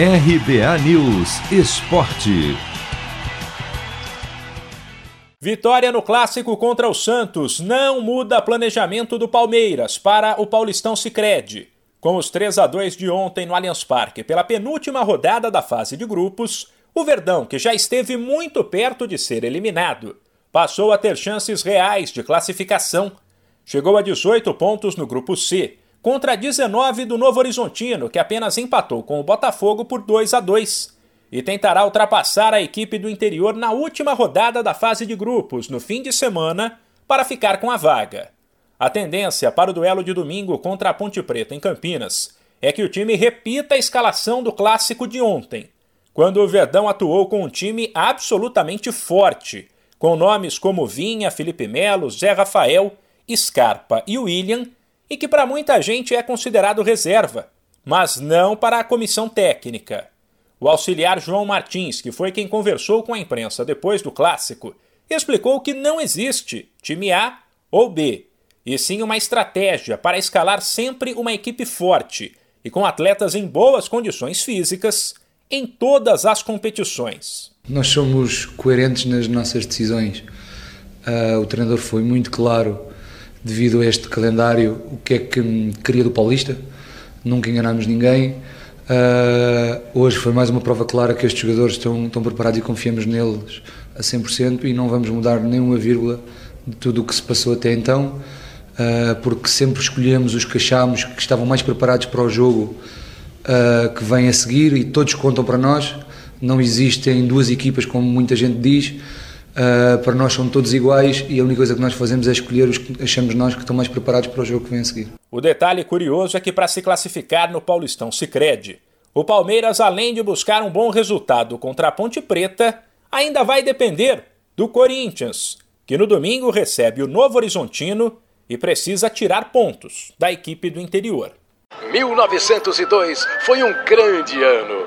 RBA News Esporte. Vitória no clássico contra o Santos não muda planejamento do Palmeiras para o Paulistão Sicredi. Com os 3 a 2 de ontem no Allianz Parque pela penúltima rodada da fase de grupos, o Verdão, que já esteve muito perto de ser eliminado, passou a ter chances reais de classificação. Chegou a 18 pontos no grupo C, contra 19 do Novo Horizontino, que apenas empatou com o Botafogo por 2 a 2, e tentará ultrapassar a equipe do interior na última rodada da fase de grupos, no fim de semana, para ficar com a vaga. A tendência para o duelo de domingo contra a Ponte Preta em Campinas é que o time repita a escalação do clássico de ontem, quando o Verdão atuou com um time absolutamente forte, com nomes como Vinha, Felipe Melo, Zé Rafael, Scarpa e William, e que para muita gente é considerado reserva, mas não para a comissão técnica. O auxiliar João Martins, que foi quem conversou com a imprensa depois do clássico, explicou que não existe time A ou B e sim uma estratégia para escalar sempre uma equipe forte e com atletas em boas condições físicas em todas as competições. Nós somos coerentes nas nossas decisões. Uh, o treinador foi muito claro, devido a este calendário, o que é que queria do Paulista. Nunca enganamos ninguém. Uh, hoje foi mais uma prova clara que estes jogadores estão, estão preparados e confiamos neles a 100% e não vamos mudar nenhuma vírgula de tudo o que se passou até então. Ah, porque sempre escolhemos os que achámos que estavam mais preparados para o jogo uh, que vem a seguir e todos contam para nós. Não existem duas equipas, como muita gente diz. Uh, para nós são todos iguais e a única coisa que nós fazemos é escolher os que achamos nós que estão mais preparados para o jogo que vem a seguir. O detalhe curioso é que para se classificar no Paulistão Sicredi, o Palmeiras, além de buscar um bom resultado contra a Ponte Preta, ainda vai depender do Corinthians, que no domingo recebe o Novo Horizontino e precisa tirar pontos da equipe do interior. 1902 foi um grande ano.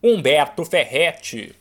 Humberto Ferretti.